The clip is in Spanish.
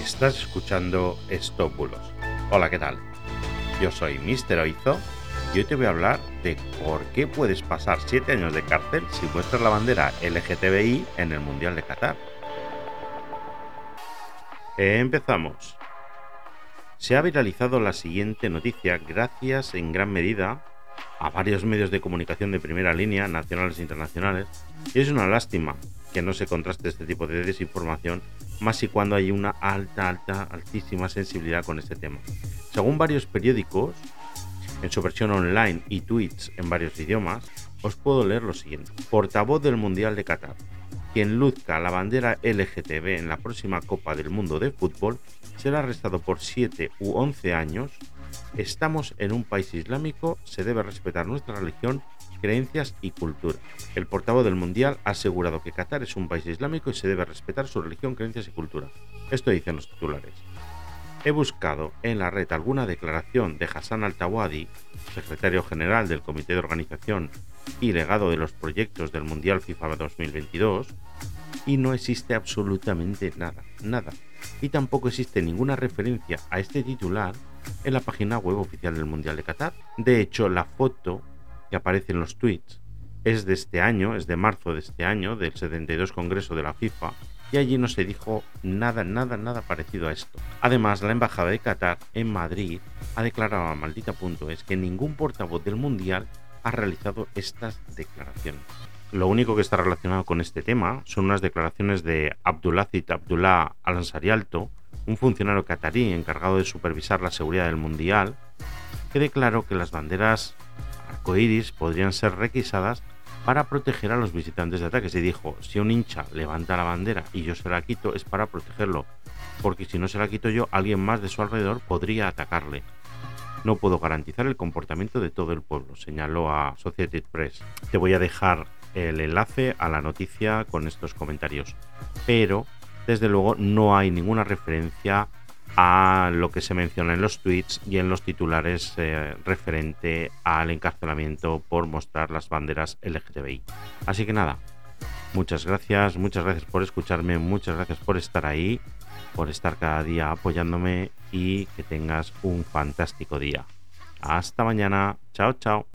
Estás escuchando Stop Bulos. Hola, ¿qué tal? Yo soy Mr. Oizo y hoy te voy a hablar de por qué puedes pasar 7 años de cárcel si muestras la bandera LGTBI en el Mundial de Qatar. Empezamos. Se ha viralizado la siguiente noticia gracias en gran medida a varios medios de comunicación de primera línea, nacionales e internacionales, y es una lástima que no se contraste este tipo de desinformación, más y cuando hay una alta, alta, altísima sensibilidad con este tema. Según varios periódicos, en su versión online y tweets en varios idiomas, os puedo leer lo siguiente. Portavoz del Mundial de Qatar. Quien luzca la bandera LGTB en la próxima Copa del Mundo de Fútbol será arrestado por 7 u 11 años. Estamos en un país islámico, se debe respetar nuestra religión creencias y cultura. El portavoz del Mundial ha asegurado que Qatar es un país islámico y se debe respetar su religión, creencias y cultura. Esto dicen los titulares. He buscado en la red alguna declaración de Hassan Al-Tawadi, secretario general del Comité de Organización y legado de los proyectos del Mundial FIFA 2022, y no existe absolutamente nada, nada. Y tampoco existe ninguna referencia a este titular en la página web oficial del Mundial de Qatar. De hecho, la foto que aparece en los tweets es de este año, es de marzo de este año, del 72 Congreso de la FIFA, y allí no se dijo nada, nada, nada parecido a esto. Además, la Embajada de Qatar en Madrid ha declarado a maldita.es que ningún portavoz del Mundial ha realizado estas declaraciones. Lo único que está relacionado con este tema son unas declaraciones de Abdulaziz Abdullah Al-Ansari Alto, un funcionario catarí encargado de supervisar la seguridad del Mundial, que declaró que las banderas arcoíris podrían ser requisadas para proteger a los visitantes de ataques. Y dijo, si un hincha levanta la bandera y yo se la quito, es para protegerlo, porque si no se la quito yo, alguien más de su alrededor podría atacarle. No puedo garantizar el comportamiento de todo el pueblo, señaló a Society Press. Te voy a dejar el enlace a la noticia con estos comentarios. Pero, desde luego, no hay ninguna referencia a lo que se menciona en los tweets y en los titulares eh, referente al encarcelamiento por mostrar las banderas LGTBI. Así que nada, muchas gracias, muchas gracias por escucharme, muchas gracias por estar ahí, por estar cada día apoyándome y que tengas un fantástico día. Hasta mañana, chao chao.